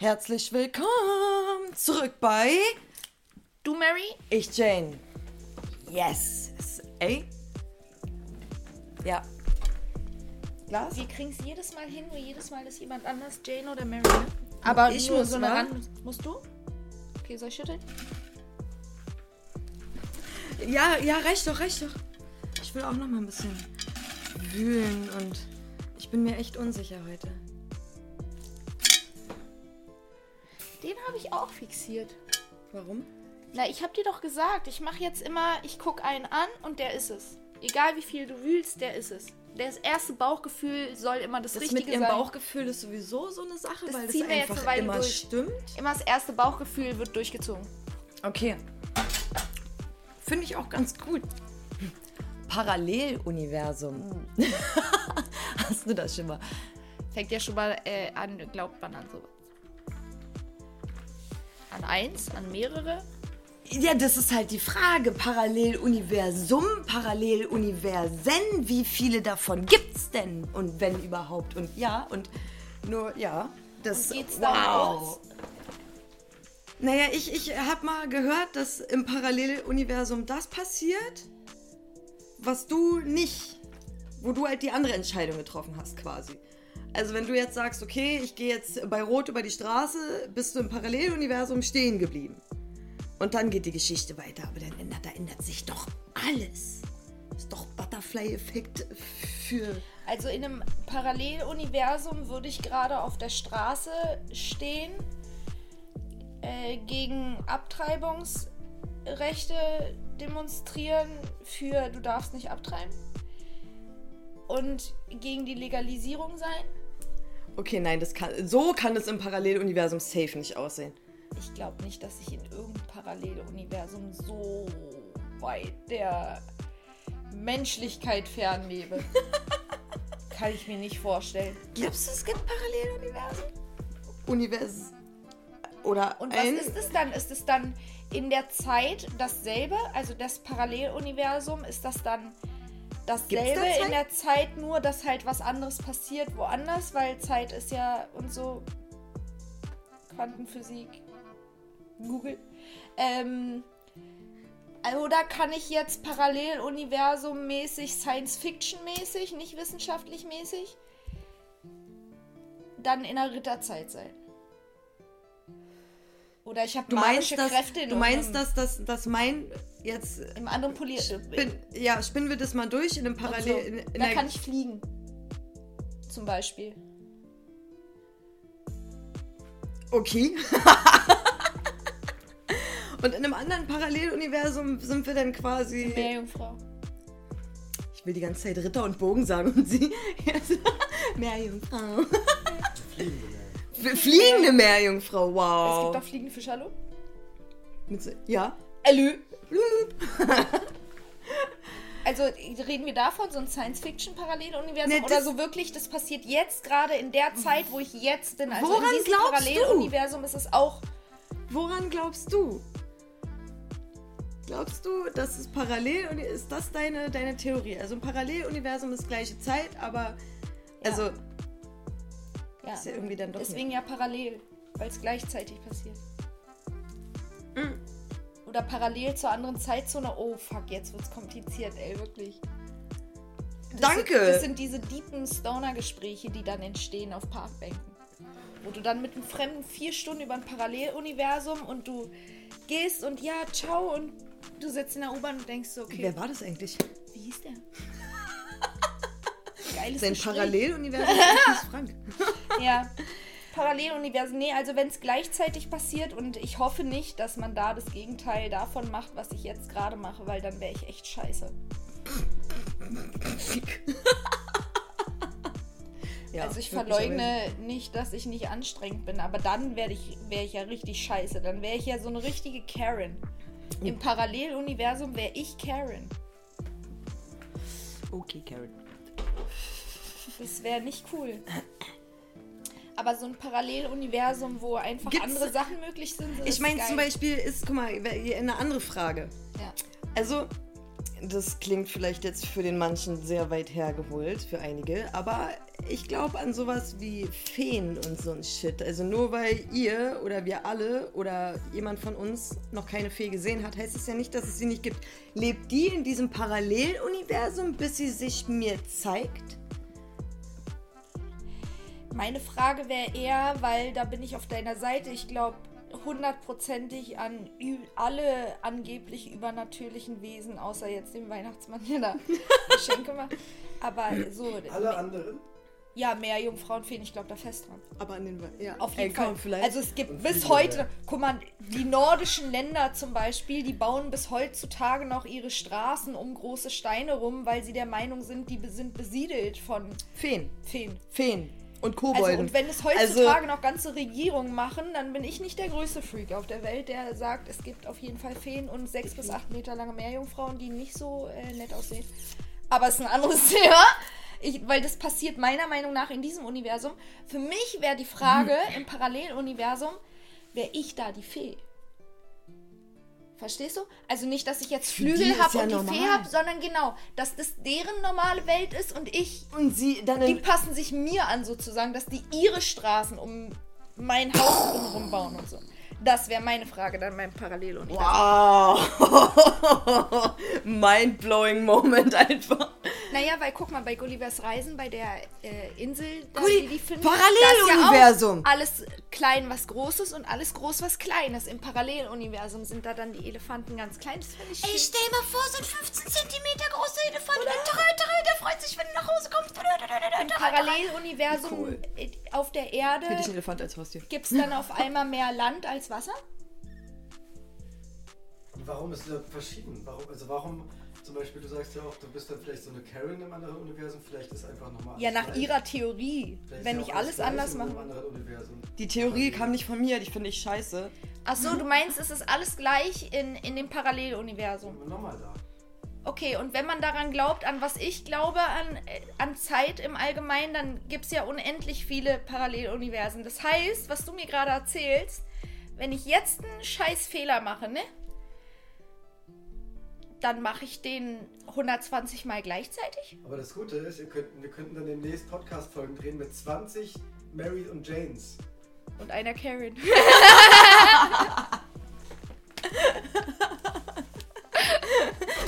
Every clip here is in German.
Herzlich willkommen zurück bei Du, Mary? Ich Jane. Yes. Ey. Ja. Glas? Wir kriegen es jedes Mal hin, wo jedes Mal ist jemand anders, Jane oder Mary. ne? Aber Ich muss, so eine wa? Rand. Musst du? Okay, soll ich schütteln? Ja, ja, reicht doch, reicht doch. Ich will auch noch mal ein bisschen wühlen und ich bin mir echt unsicher heute. Den habe ich auch fixiert. Warum? Na, ich habe dir doch gesagt, ich mache jetzt immer, ich gucke einen an und der ist es. Egal wie viel du wühlst, der ist es. Das erste Bauchgefühl soll immer das, Das Richtige mit ihrem sein. Bauchgefühl ist sowieso so eine Sache, Das weil das einfach eine immer durch. stimmt. Immer das erste Bauchgefühl wird durchgezogen. Okay. Finde ich auch ganz gut. Paralleluniversum. Hast du das schon mal? Fängt ja schon mal äh, an, glaubt man an sowas. An eins, an mehrere. Ja, das ist halt die Frage. Paralleluniversum, Paralleluniversen, wie viele davon gibt's denn? Und wenn überhaupt? Und ja, und nur, ja. Das, Und geht's da los? Naja, ich, ich habe mal gehört, dass im Paralleluniversum das passiert, was du nicht, wo du halt die andere Entscheidung getroffen hast quasi. Also wenn du jetzt sagst, okay, ich gehe jetzt bei Rot über die Straße, bist du im Paralleluniversum stehen geblieben. Und dann geht die Geschichte weiter, aber dann ändert, da ändert sich doch alles. Ist doch Butterfly-Effekt für... Also in einem Paralleluniversum würde ich gerade auf der Straße stehen, äh, gegen Abtreibungsrechte demonstrieren für du darfst nicht abtreiben und gegen die Legalisierung sein. Okay, nein, das kann, so kann es im Paralleluniversum safe nicht aussehen. Ich glaube nicht, dass ich in irgendeinem Paralleluniversum so weit der Menschlichkeit fernlebe. Kann ich mir nicht vorstellen. Glaubst du, es gibt Paralleluniversen? Univers... Oder Und was ist es dann? Ist es dann in der Zeit dasselbe? Also das Paralleluniversum, ist das dann dasselbe da in der Zeit, nur dass halt was anderes passiert woanders? Weil Zeit ist ja und so Quantenphysik. Google. Ähm, oder kann ich jetzt Paralleluniversum-mäßig, Science-Fiction-mäßig, nicht wissenschaftlich-mäßig, dann in der Ritterzeit sein? Oder ich habe Du meinst, magische dass, Kräfte in du meinst dass, dass, dass mein jetzt im anderen Poli spin, ja spinnen wir das mal durch in einem so. Parallel in, in Da kann ich fliegen. Zum Beispiel. okay und in einem anderen Paralleluniversum sind wir dann quasi Meerjungfrau. ich will die ganze Zeit Ritter und Bogen sagen und sie Meerjungfrau fliegende Meerjungfrau Es wow gibt auch fliegende Fische, hallo? Mit so- ja Hallo. Also reden wir davon, so ein Science-Fiction-Paralleluniversum Nee, oder so wirklich, das passiert jetzt gerade in der Zeit, wo ich jetzt bin. Also Woran in diesem glaubst du? Paralleluniversum ist es auch. Woran glaubst du? Glaubst du, dass es parallel und ist das deine, deine Theorie? Also ein Paralleluniversum ist gleiche Zeit, aber also Ja. ist ja irgendwie dann doch Deswegen ja parallel, weil es gleichzeitig passiert. Mm. Oder parallel zur anderen Zeitzone. Oh fuck, jetzt wird's kompliziert, ey, wirklich. Das Danke. Sind, das sind diese deepen Stoner-Gespräche, die dann entstehen auf Parkbänken. Wo du dann mit einem Fremden vier Stunden über ein Paralleluniversum und du gehst und ja, ciao und du sitzt in der U-Bahn und denkst so, okay, Wer war das eigentlich? wie hieß der? Geiles Sein. Paralleluniversum ist Frank. Ja. Paralleluniversen, nee, also wenn es gleichzeitig passiert und ich hoffe nicht, dass man da das Gegenteil davon macht, was ich jetzt gerade mache, weil dann wäre ich echt scheiße. Ja, also ich verleugne nicht, dass ich nicht anstrengend bin, aber dann wäre ich, wär ich ja richtig scheiße. Dann wäre ich ja so eine richtige Karen. Im Paralleluniversum wäre ich Karen. Okay, Karen. Das wäre nicht cool. Aber so ein Paralleluniversum, wo einfach Gibt's- andere Sachen möglich sind, Ich ist meine zum Beispiel ist, guck mal, eine andere Frage. Ja. Also, das klingt vielleicht jetzt für den manchen sehr weit hergeholt, für einige, aber ich glaube an sowas wie Feen und so ein Shit. Also nur weil ihr oder wir alle oder jemand von uns noch keine Fee gesehen hat, heißt es ja nicht, dass es sie nicht gibt. Lebt die in diesem Paralleluniversum, bis sie sich mir zeigt? Meine Frage wäre eher, weil da bin ich auf deiner Seite. Ich glaube hundertprozentig an alle angeblich übernatürlichen Wesen, außer jetzt dem Weihnachtsmann, der da Geschenke macht. Aber so, Alle anderen? ja, mehr Jungfrauenfeen, ich glaube da fest dran. Aber an den ja, Auf ey, jeden komm, Fall. vielleicht. Also es gibt Und bis heute, ja. guck mal, die nordischen Länder zum Beispiel, die bauen bis heutzutage noch ihre Straßen um große Steine rum, weil sie der Meinung sind, die sind besiedelt von Feen. Feen. Feen. Und Also, Kobolden. und wenn es heutzutage noch ganze Regierungen machen, dann bin ich nicht der größte Freak auf der Welt, der sagt, es gibt auf jeden Fall Feen und sechs bis acht Meter lange Meerjungfrauen, die nicht so äh, nett aussehen. Aber es ist ein anderes Thema. Ich, weil das passiert meiner Meinung nach in diesem Universum. Für mich wäre die Frage im Paralleluniversum, wäre ich da die Fee? Verstehst du? Also nicht, dass ich jetzt die Flügel habe ja und die normal. Fee habe, sondern genau, dass das deren normale Welt ist und ich und sie dann die passen sich mir an sozusagen, dass die ihre Straßen um mein Haus drumherum bauen und so. Das wäre meine Frage dann beim Paralleluniversum. Wow. Mind-blowing Moment einfach. Naja, weil guck mal, bei Gullivers Reisen, bei der äh, Insel, da Gulli- die die finden, Paralleluniversum. ja alles klein was Großes und alles groß was Kleines. Im Paralleluniversum sind da dann die Elefanten ganz klein. Das finde ich schön. stell mal vor, so ein 15 cm großer Elefant. Der freut sich, wenn du nach Hause kommst. Im Paralleluniversum Cool. äh, auf der Erde Hätte ich einen Elefant als Haustier. gibt es dann auf einmal mehr Land als Wasser. Warum ist das verschieden? Warum, also warum, zum Beispiel, du sagst ja auch, du bist dann vielleicht so eine Karen im anderen Universum, vielleicht ist einfach nochmal Ja, nach ihrer Theorie. Vielleicht Wenn ich ja auch alles gleich anders mache. Die Theorie kam nicht von mir, die finde ich scheiße. Ach so, du meinst, es ist alles gleich in, in dem Paralleluniversum. Nochmal da. Okay, und wenn man daran glaubt, an was ich glaube, an, äh, an Zeit im Allgemeinen, dann gibt es ja unendlich viele Paralleluniversen. Das heißt, was du mir gerade erzählst, wenn ich jetzt einen scheiß Fehler mache, ne? Dann mache ich den 120 Mal gleichzeitig? Aber das Gute ist, könnt, wir könnten dann demnächst Podcast-Folgen drehen mit 20 Mary und Janes. Und einer Karen.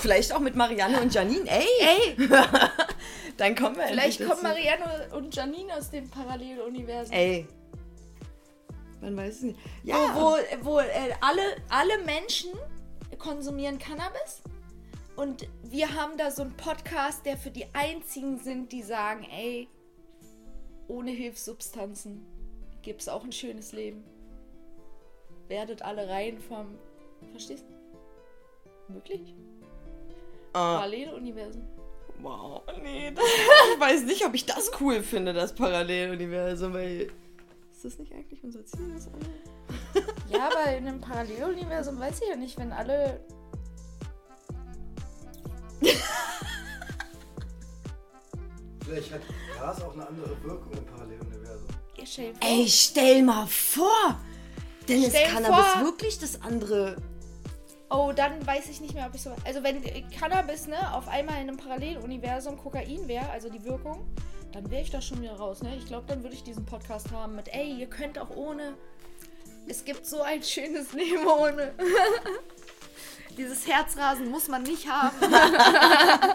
Vielleicht auch mit Marianne und Janine. Ey, Ey, dann kommen wir vielleicht kommen. Marianne und Janine aus dem Paralleluniversum. Ey. Man weiß es nicht. Ja, wo, wo, wo äh, alle, alle Menschen konsumieren Cannabis. Und wir haben da so einen Podcast, der für die einzigen sind, die sagen, ey, ohne Hilfssubstanzen gibt es auch ein schönes Leben. Werdet alle rein vom. Verstehst du? Wirklich? Ah, Paralleluniversum. wow. Nee, das, ich weiß nicht, ob ich das cool finde, das Paralleluniversum, weil. Ist das nicht eigentlich unser Ziel? Ja, aber in einem Paralleluniversum weiß ich ja nicht, wenn alle. Vielleicht hat Gras auch eine andere Wirkung im Paralleluniversum. Ihr stellt vor, Ey, stell mal vor! Denn ist Stell Cannabis vor- wirklich das andere? Oh, dann weiß ich nicht mehr, ob ich so. Also, wenn Cannabis, ne, auf einmal in einem Paralleluniversum Kokain wäre, also die Wirkung, dann wäre ich da schon wieder raus, ne? Ich glaube, dann würde ich diesen Podcast haben mit, ey, ihr könnt auch ohne. Es gibt so ein schönes Leben ohne. Dieses Herzrasen muss man nicht haben.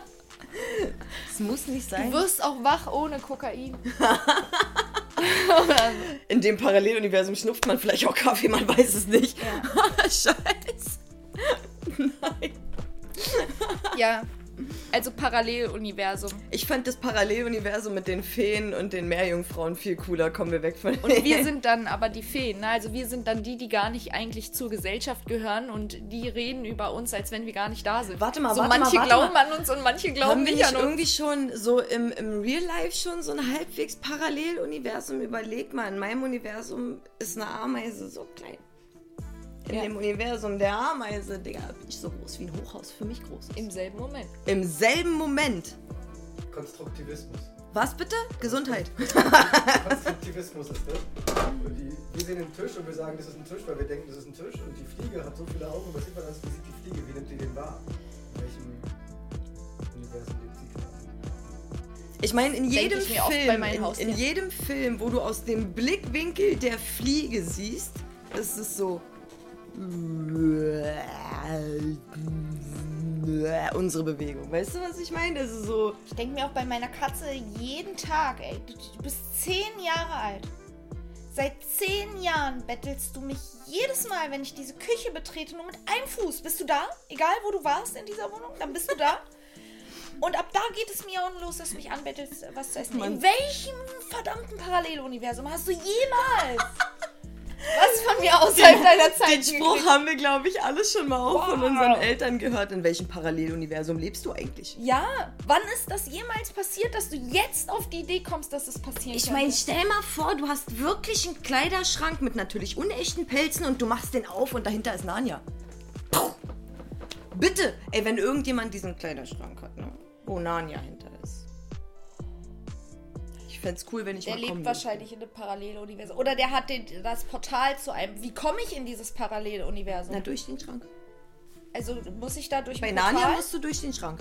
Muss nicht Du sein. wirst auch wach ohne Kokain. In dem Paralleluniversum schnupft man vielleicht auch Kaffee, man weiß es nicht. Ja. Scheiße. Nein. ja. Also Paralleluniversum. Ich fand das Paralleluniversum mit den Feen und den Meerjungfrauen viel cooler. Kommen wir weg von Und wir sind dann aber die Feen, ne? Also wir sind dann die, die gar nicht eigentlich zur Gesellschaft gehören und die reden über uns, als wenn wir gar nicht da sind. Warte mal, so warte mal, manche warte glauben mal. an uns und manche glauben Haben nicht an uns. irgendwie schon so im, im Real Life schon so ein halbwegs Paralleluniversum? Überleg mal, in meinem Universum ist eine Ameise so klein. In Ja. dem Universum der Ameise, Digga, bin ich so groß wie ein Hochhaus für mich groß. ist. Im selben Moment. Im selben Moment. Konstruktivismus. Was bitte? Gesundheit. Konstruktivismus ist das. Und die, wir sehen den Tisch und wir sagen, das ist ein Tisch, weil wir denken, das ist ein Tisch. Und die Fliege hat so viele Augen, was sieht man das? Wie sieht die Fliege? Wie nimmt die den wahr? In welchem Ich meine, in Denk jedem ich mir oft Film, bei meinen in, in jedem Film, wo du aus dem Blickwinkel der Fliege siehst, ist es so unsere Bewegung. Weißt du, was ich meine? Das ist so Ich denke mir auch bei meiner Katze jeden Tag, ey, du, du bist zehn Jahre alt. Seit zehn Jahren bettelst du mich jedes Mal, wenn ich diese Küche betrete, nur mit einem Fuß. Bist du da? Egal, wo du warst in dieser Wohnung, dann bist du da. Und ab da geht es mir auch los, dass du mich anbettelst, was zu essen. Mann. In welchem verdammten Paralleluniversum hast du jemals was von mir außerhalb deiner Zeit Den Spruch gekriegt? haben wir, glaube ich, alles schon mal auch von Wow. unseren Eltern gehört. In welchem Paralleluniversum lebst du eigentlich? Ja, wann ist das jemals passiert, dass du jetzt auf die Idee kommst, dass es passieren Ich meine, stell mal vor, du hast wirklich einen Kleiderschrank mit natürlich unechten Pelzen und du machst den auf und dahinter ist Narnia. Puh. Bitte, ey, wenn irgendjemand diesen Kleiderschrank hat, ne? Wo Narnia hinter ist. Ich fänd's cool, wenn ich Der mal lebt kommen wahrscheinlich in einem Paralleluniversum. Oder der hat den, das Portal zu einem. Wie komme ich in dieses. Paralleluniversum? Na, durch den Schrank. Also muss ich da durch Bei Narnia musst du durch den Schrank.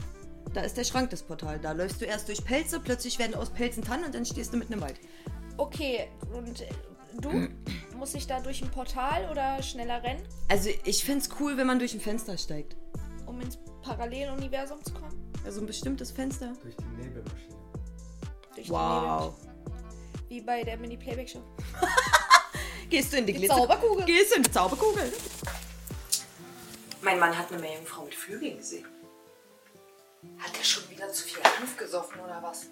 Da ist der Schrank, das Portal. Da läufst du erst durch Pelze, plötzlich werden aus Pelzen Tannen und dann stehst du mitten im Wald. Okay, und äh, du? muss ich da durch ein Portal oder schneller rennen, Also, ich find's cool, wenn man durch ein Fenster steigt. um ins Paralleluniversum zu kommen? Also ein bestimmtes Fenster. Durch die Nebelmaschine. Durch die Wow. Nebel- Wie bei der Mini-Playback-Show. Gehst du in die, Die Glitzer Zauberkugel. Gehst du in die Zauberkugel? Mein Mann hat eine Meerjungfrau mit Flügeln gesehen. Hat er schon wieder zu viel Hanf gesoffen oder was?